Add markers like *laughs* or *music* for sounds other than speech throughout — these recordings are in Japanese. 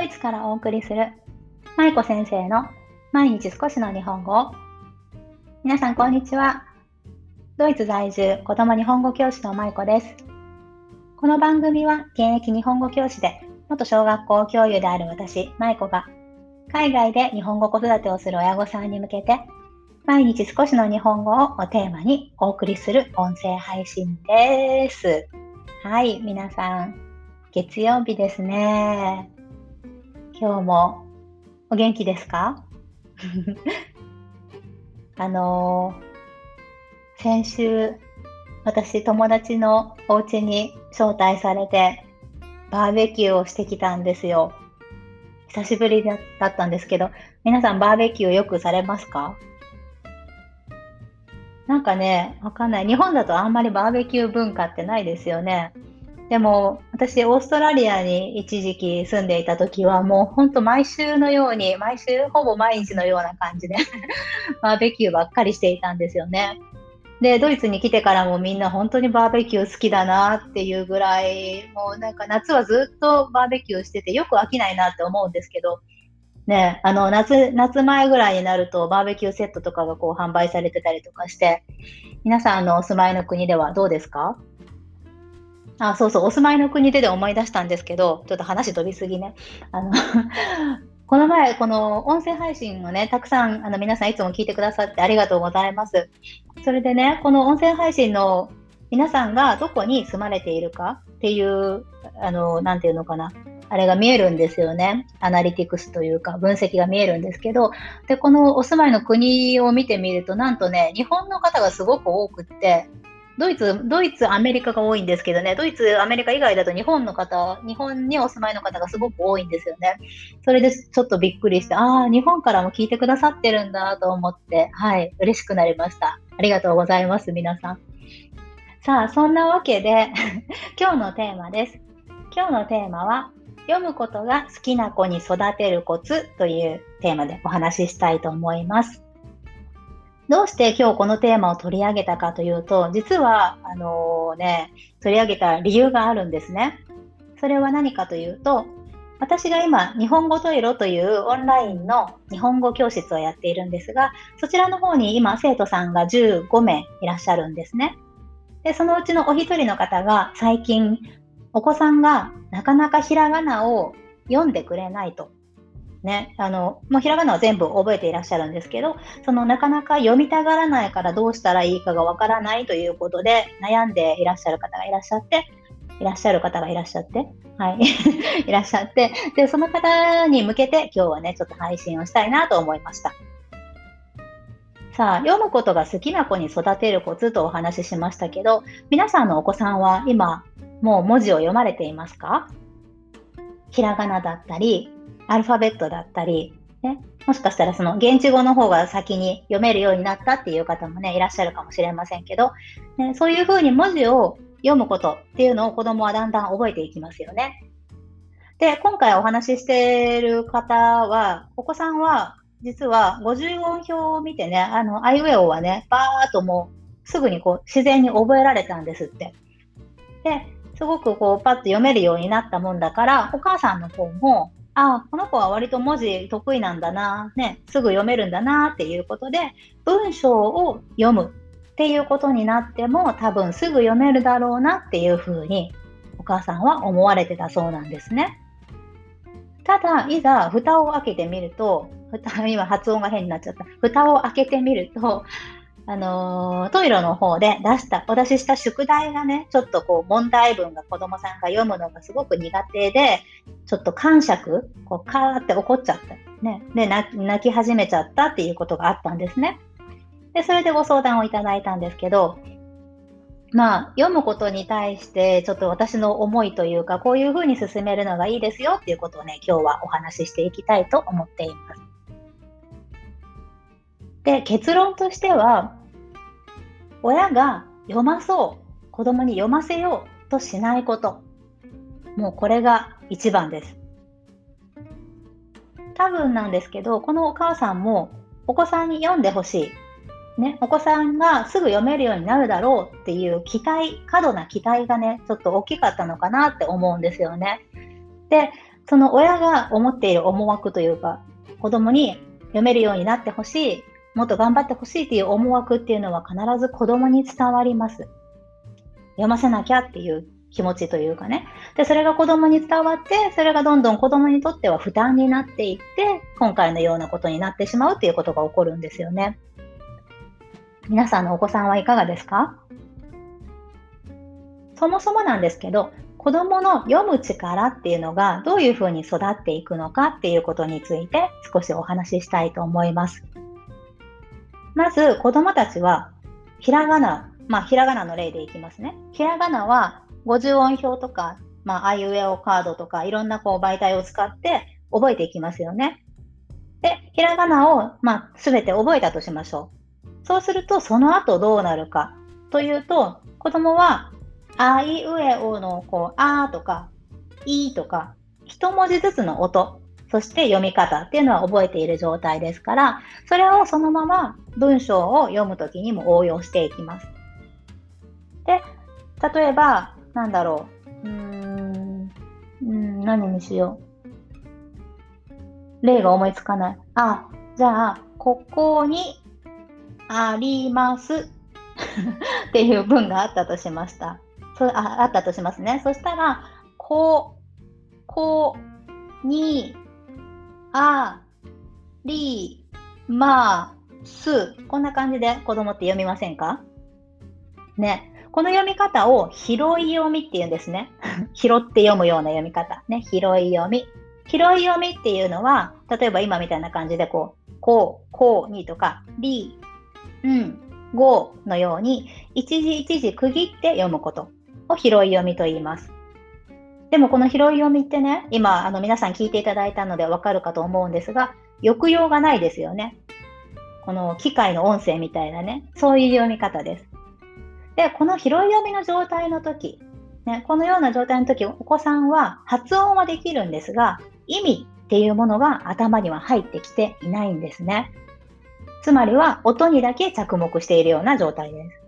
ドイツからお送りする舞子先生の毎日少しの日本語皆さんこんにちはドイツ在住子供日本語教師の舞子ですこの番組は現役日本語教師で元小学校教諭である私舞子が海外で日本語子育てをする親御さんに向けて毎日少しの日本語をテーマにお送りする音声配信です。はい、皆さん、月曜日ですね。今日もお元気ですか？*laughs* あのー、先週、私友達のお家に招待されて、バーベキューをしてきたんですよ。久しぶりだったんですけど、皆さんバーベキューよくされますか？なんかね、わかんない。日本だとあんまりバーベキュー文化ってないですよね。でも、私、オーストラリアに一時期住んでいた時は、もう本当毎週のように、毎週ほぼ毎日のような感じで *laughs* バーベキューばっかりしていたんですよね。で、ドイツに来てからもみんな本当にバーベキュー好きだなっていうぐらい、もうなんか夏はずっとバーベキューしててよく飽きないなって思うんですけど、ね、あの、夏、夏前ぐらいになるとバーベキューセットとかがこう販売されてたりとかして、皆さんのお住まいの国ではどうですか？あ、そうそう、お住まいの国でで思い出したんですけど、ちょっと話飛びすぎね。あの *laughs* この前、この音声配信をね、たくさんあの皆さんいつも聞いてくださってありがとうございます。それでね、この音声配信の皆さんがどこに住まれているかっていう、あの、なんていうのかな。あれが見えるんですよね。アナリティクスというか分析が見えるんですけど、で、このお住まいの国を見てみると、なんとね、日本の方がすごく多くって、ドイツ、ドイツ、アメリカが多いんですけどね、ドイツ、アメリカ以外だと日本の方、日本にお住まいの方がすごく多いんですよね。それでちょっとびっくりして、ああ、日本からも聞いてくださってるんだと思って、はい、嬉しくなりました。ありがとうございます、皆さん。さあ、そんなわけで *laughs* 今日のテーマです。今日のテーマは、読むことが好きな子に育てるコツというテーマでお話ししたいと思います。どうして今日このテーマを取り上げたかというと、実は、あのー、ね、取り上げた理由があるんですね。それは何かというと、私が今、日本語トイロというオンラインの日本語教室をやっているんですが、そちらの方に今、生徒さんが15名いらっしゃるんですね。で、そのうちのお一人の方が最近お子さんがなかなかひらがなを読んでくれないと。ね、あの、もうひらがなは全部覚えていらっしゃるんですけど、そのなかなか読みたがらないからどうしたらいいかがわからないということで悩んでいらっしゃる方がいらっしゃって、いらっしゃる方がいらっしゃって、はい、*laughs* いらっしゃって、で、その方に向けて今日はね、ちょっと配信をしたいなと思いました。さあ、読むことが好きな子に育てるコツとお話ししましたけど、皆さんのお子さんは今、もう文字を読まれていますか？ひらがなだったり、アルファベットだったり、ね、もしかしたらその現地語の方が先に読めるようになったっていう方もね、いらっしゃるかもしれませんけど、ね、そういうふうに文字を読むことっていうのを子供はだんだん覚えていきますよね。で、今回お話ししている方は、お子さんは実は50音表を見てね、あの、アイウェオはね、バーっともうすぐにこう自然に覚えられたんですって。で、すごくこうパッと読めるようになったもんだから、お母さんの方も、あ、この子は割と文字得意なんだな、ね、すぐ読めるんだなっていうことで、文章を読むっていうことになっても多分すぐ読めるだろうなっていうふうにお母さんは思われてたそうなんですね。ただ、いざ蓋を開けてみると、蓋今発音が変になっちゃった。蓋を開けてみると、あの、トイレの方で出した、お出しした宿題がね、ちょっとこう問題文が子供さんが読むのがすごく苦手で、ちょっと感触、こうカーって怒っちゃった。ね。で泣き始めちゃったっていうことがあったんですね。で、それでご相談をいただいたんですけど、まあ、読むことに対して、ちょっと私の思いというか、こういうふうに進めるのがいいですよっていうことをね、今日はお話ししていきたいと思っています。で、結論としては、親が読まそう、子供に読ませようとしないこと。もうこれが一番です。多分なんですけど、このお母さんもお子さんに読んでほしい。ね、お子さんがすぐ読めるようになるだろうっていう期待、過度な期待がね、ちょっと大きかったのかなって思うんですよね。で、その親が思っている思惑というか、子供に読めるようになってほしい、もっと頑張ってほしいっていう思惑っていうのは必ず子供に伝わります。読ませなきゃっていう気持ちというかね。で、それが子供に伝わって、それがどんどん子供にとっては負担になっていって、今回のようなことになってしまうっていうことが起こるんですよね。皆さんのお子さんはいかがですか？そもそもなんですけど、子供の読む力っていうのがどういうふうに育っていくのかっていうことについて少しお話ししたいと思います。まず子供たちはひらがな、まあひらがなの例でいきますね。ひらがなは50音表とか、まああいうえおカードとかいろんなこう媒体を使って覚えていきますよね。で、ひらがなを、まあ、すべて覚えたとしましょう。そうすると、その後どうなるかというと、子供はあいうえおのこう、あとか、いとか、一文字ずつの音、そして読み方っていうのは覚えている状態ですから、それをそのまま文章を読むときにも応用していきます。で、例えば、なんだろう。うーん、何にしよう。例が思いつかない。あ、じゃあ、ここにあります *laughs* っていう文があったとしました。そああったとしますね。そしたら、こ、こ、に、あ、り、ま、す。こんな感じで子供って読みませんか？ね。この読み方を拾い読みって言うんですね。*laughs* 拾って読むような読み方。ね。拾い読み。拾い読みっていうのは、例えば今みたいな感じでこう、こう、こうにとか、り、うん、ごのように、一時一時区切って読むこと。を拾い読みと言います。でもこの拾い読みってね、今あの皆さん聞いていただいたのでわかるかと思うんですが、抑揚がないですよね。この機械の音声みたいなね、そういう読み方です。で、この拾い読みの状態の時、ね、このような状態の時、お子さんは発音はできるんですが、意味っていうものが頭には入ってきていないんですね。つまりは音にだけ着目しているような状態です。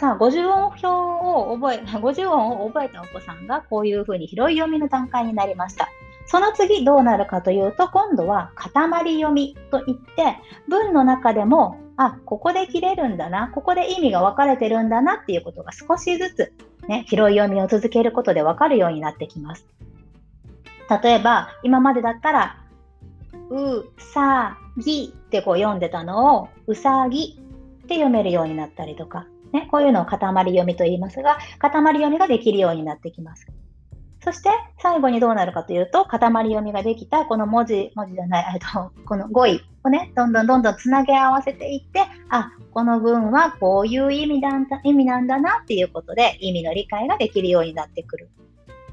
さあ、50音表を覚え、*laughs* 50音を覚えたお子さんがこういうふうに広い読みの段階になりました。その次どうなるかというと、今度は塊読みといって、文の中でも、あ、ここで切れるんだな、ここで意味が分かれてるんだなっていうことが少しずつ、ね、広い読みを続けることで分かるようになってきます。例えば、今までだったら、うさぎってこう読んでたのを、うさぎって読めるようになったりとか、ね、こういうのを塊読みと言いますが、塊読みができるようになってきます。そして最後にどうなるかというと、塊読みができたこの文字、文字じゃない、えっと、この語彙をね、どんどんどんどんつなげ合わせていって、あ、この文はこういう意味なんだ意味なんだなっていうことで、意味の理解ができるようになってくる。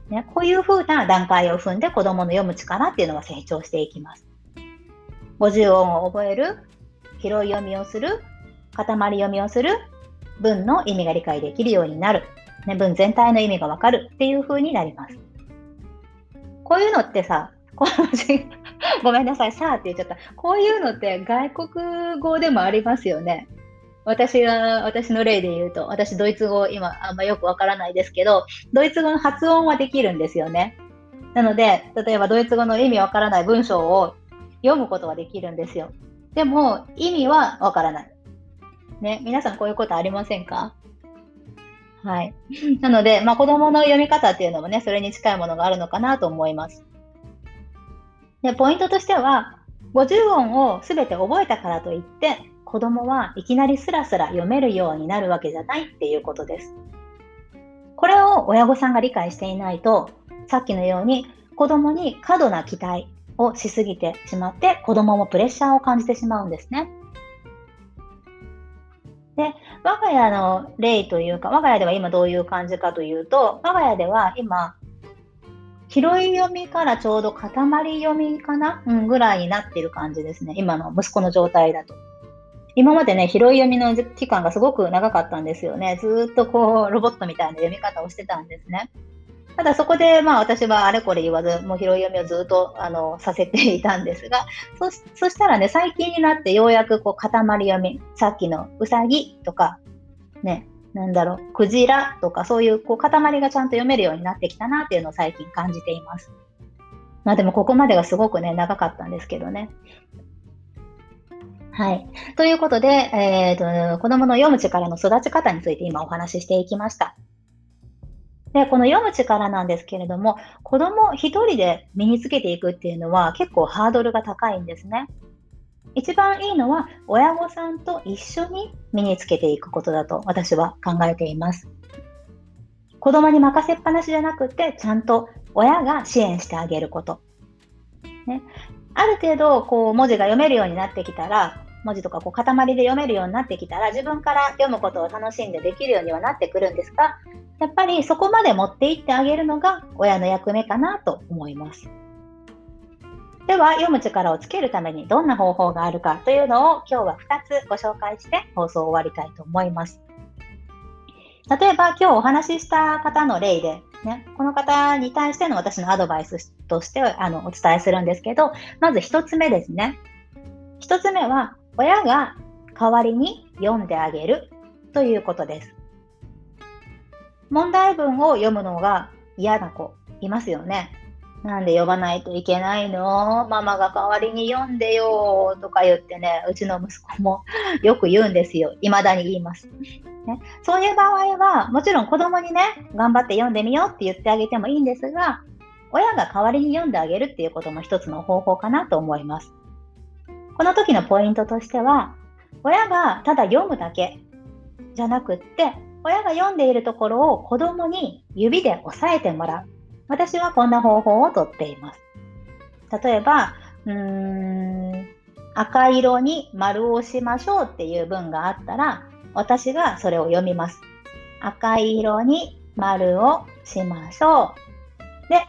ね、こういう風な段階を踏んで子供の読む力っていうのが成長していきます。50音を覚える、拾い読みをする、塊読みをする、文の意味が理解できるようになる。ね、文全体の意味がわかるっていう風になります。こういうのってさ、この *laughs* ごめんなさい、さあって言っちゃった。こういうのって外国語でもありますよね。私が、私の例で言うと、私ドイツ語今あんまよくわからないですけど、ドイツ語の発音はできるんですよね。なので、例えばドイツ語の意味わからない文章を読むことはできるんですよ。でも、意味はわからない。ね、皆さんこういうことありませんか？はい。*laughs* なので、まあ、子供の読み方っていうのもね、それに近いものがあるのかなと思います。で、ポイントとしては、50音を全て覚えたからといって、子供はいきなりスラスラ読めるようになるわけじゃないっていうことです。これを親御さんが理解していないと、さっきのように子供に過度な期待をしすぎてしまって、子供もプレッシャーを感じてしまうんですね。で、我が家の例というか、我が家では今どういう感じかというと、我が家では今、広い読みからちょうど塊読みかな、うん、ぐらいになってる感じですね。今の息子の状態だと。今までね、拾い読みの期間がすごく長かったんですよね。ずっとこう、ロボットみたいな読み方をしてたんですね。ただそこで、まあ私はあれこれ言わず、もう拾い読みをずっと、あの、させていたんですが、そ、そしたらね、最近になってようやくこう、塊読み、さっきのうさぎとか、ね、なんだろう、クジラとかそういうこう塊がちゃんと読めるようになってきたなっていうのを最近感じています。まあでもここまでがすごくね、長かったんですけどね。はい。ということで、えーと、子供の読む力の育ち方について今お話ししていきました。で、この読む力なんですけれども、子供一人で身につけていくっていうのは結構ハードルが高いんですね。一番いいのは親御さんと一緒に身につけていくことだと私は考えています。子供に任せっぱなしじゃなくて、ちゃんと親が支援してあげること。ね、ある程度こう文字が読めるようになってきたら、文字とかこう塊で読めるようになってきたら、自分から読むことを楽しんでできるようにはなってくるんですが、やっぱりそこまで持っていってあげるのが親の役目かなと思います。では、読む力をつけるためにどんな方法があるかというのを今日は2つご紹介して放送を終わりたいと思います。例えば今日お話しした方の例で、ね、この方に対しての私のアドバイスとしてあのお伝えするんですけど、まず1つ目ですね。1つ目は、親が代わりに読んであげるということです。問題文を読むのが嫌な子いますよね。なんで読まないといけないの？ママが代わりに読んでよとか言ってね、うちの息子も *laughs* よく言うんですよ。未だに言います。ね、そういう場合は、もちろん子供にね、頑張って読んでみようって言ってあげてもいいんですが、親が代わりに読んであげるっていうことも一つの方法かなと思います。この時のポイントとしては、親がただ読むだけじゃなくって、親が読んでいるところを子供に指で押さえてもらう。私はこんな方法をとっています。例えば、うーん、赤色に丸をしましょうっていう文があったら、私がそれを読みます。赤色に丸をしましょう。で、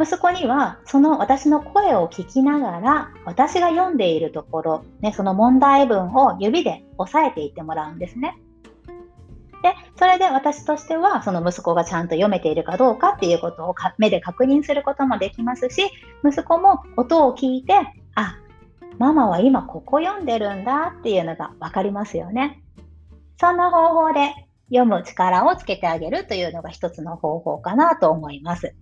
息子にはその私の声を聞きながら私が読んでいるところ、ね、その問題文を指で押さえていってもらうんですね。で、それで私としては、その息子がちゃんと読めているかどうかっていうことを目で確認することもできますし、息子も音を聞いて、あ、ママは今ここ読んでるんだっていうのがわかりますよね。そんな方法で読む力をつけてあげるというのが一つの方法かなと思います。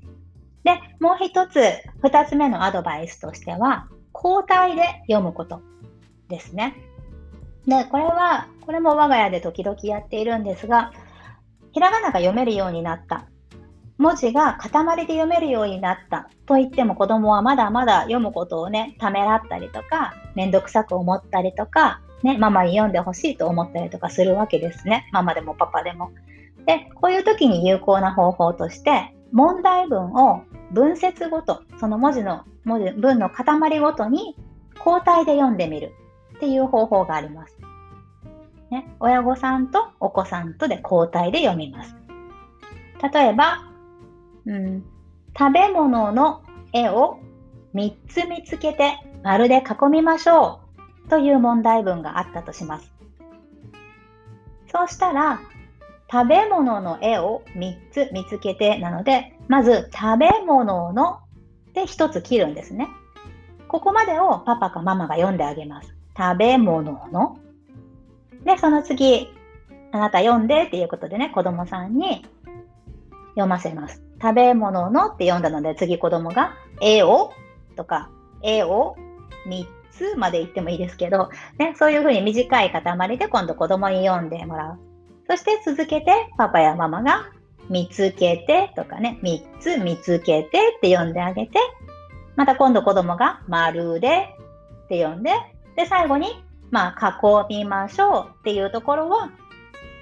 で、もう一つ、二つ目のアドバイスとしては、交代で読むことですね。で、これは、これも我が家で時々やっているんですが、ひらがなが読めるようになった。文字が塊で読めるようになったと言っても子供はまだまだ読むことをね、ためらったりとか、めんどくさく思ったりとか、ね、ママに読んでほしいと思ったりとかするわけですね。ママでもパパでも。で、こういう時に有効な方法として、問題文を文節ごと、その文字の文字文の塊ごとに交代で読んでみるっていう方法があります。ね、親御さんとお子さんとで交代で読みます。例えば、うん、食べ物の絵を3つ見つけて丸で囲みましょうという問題文があったとします。そうしたら、食べ物の絵を3つ見つけてなので、まず食べ物ので1つ切るんですね。ここまでをパパかママが読んであげます。食べ物の。で、その次、あなた読んでっていうことでね、子供さんに読ませます。食べ物のって読んだので、次子供が絵をとか、絵を3つまで言ってもいいですけど、ね、そういうふうに短い塊で今度子供に読んでもらう。そして続けてパパやママが見つけてとかね、3つ見つけてって読んであげて、また今度子供が丸でって読んで、で、最後に、まあ、囲みましょうっていうところは、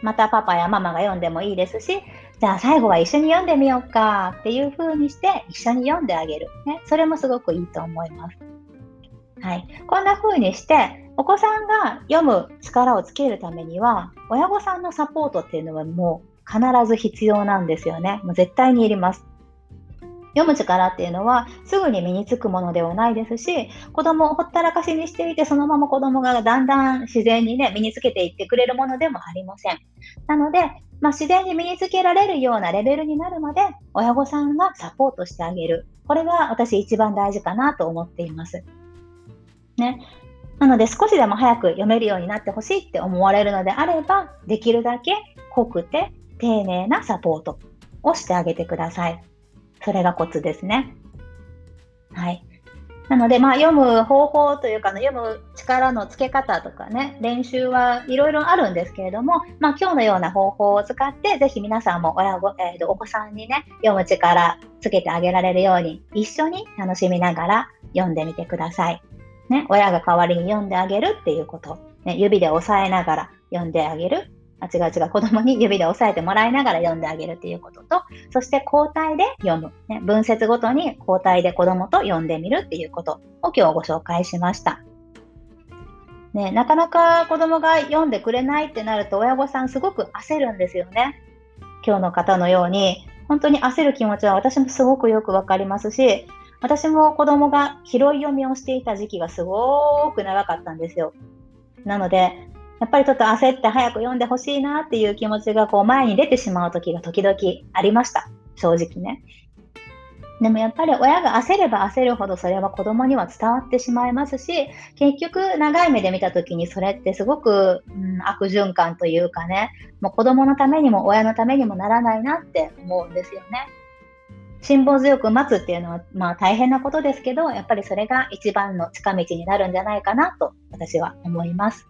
またパパやママが読んでもいいですし、じゃあ最後は一緒に読んでみようかっていう風にして一緒に読んであげる。ね、それもすごくいいと思います。はい。こんな風にして、お子さんが読む力をつけるためには、親御さんのサポートっていうのはもう必ず必要なんですよね。もう絶対にいります。読む力っていうのはすぐに身につくものではないですし、子供をほったらかしにしていて、そのまま子供がだんだん自然にね、身につけていってくれるものでもありません。なので、まあ、自然に身につけられるようなレベルになるまで、親御さんがサポートしてあげる。これが私一番大事かなと思っています。ね。なので少しでも早く読めるようになってほしいって思われるのであれば、できるだけ濃くて丁寧なサポートをしてあげてください。それがコツですね。はい。なので、まあ、読む方法というか、読む力のつけ方とかね、練習はいろいろあるんですけれども、まあ、今日のような方法を使って、ぜひ皆さんも親ご、えー、お子さんにね、読む力つけてあげられるように、一緒に楽しみながら読んでみてください。ね、親が代わりに読んであげるっていうこと、ね、指で押さえながら読んであげるあ、違う違う、子供に指で押さえてもらいながら読んであげるということと、そして交代で読む。ね、文節ごとに交代で子供と読んでみるっていうことを今日ご紹介しました。ね、なかなか子供が読んでくれないってなると親御さんすごく焦るんですよね。今日の方のように、本当に焦る気持ちは私もすごくよくわかりますし、私も子供が拾い読みをしていた時期がすごく長かったんですよ。なので、やっぱりちょっと焦って早く読んでほしいなっていう気持ちがこう前に出てしまう時が時々ありました。正直ね。でもやっぱり親が焦れば焦るほどそれは子供には伝わってしまいますし、結局長い目で見た時にそれってすごく、うん、悪循環というかね、もう子供のためにも親のためにもならないなって思うんですよね。辛抱強く待つっていうのは、まあ大変なことですけど、やっぱりそれが一番の近道になるんじゃないかなと私は思います。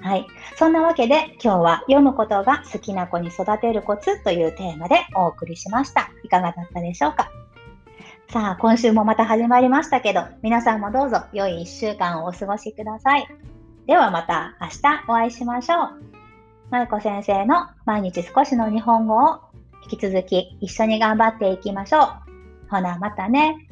はい。そんなわけで今日は読むことが好きな子に育てるコツというテーマでお送りしました。いかがだったでしょうか？さあ、今週もまた始まりましたけど、皆さんもどうぞ良い1週間をお過ごしください。ではまた明日お会いしましょう。まゆこ先生の毎日少しの日本語を引き続き一緒に頑張っていきましょう。ほな、またね。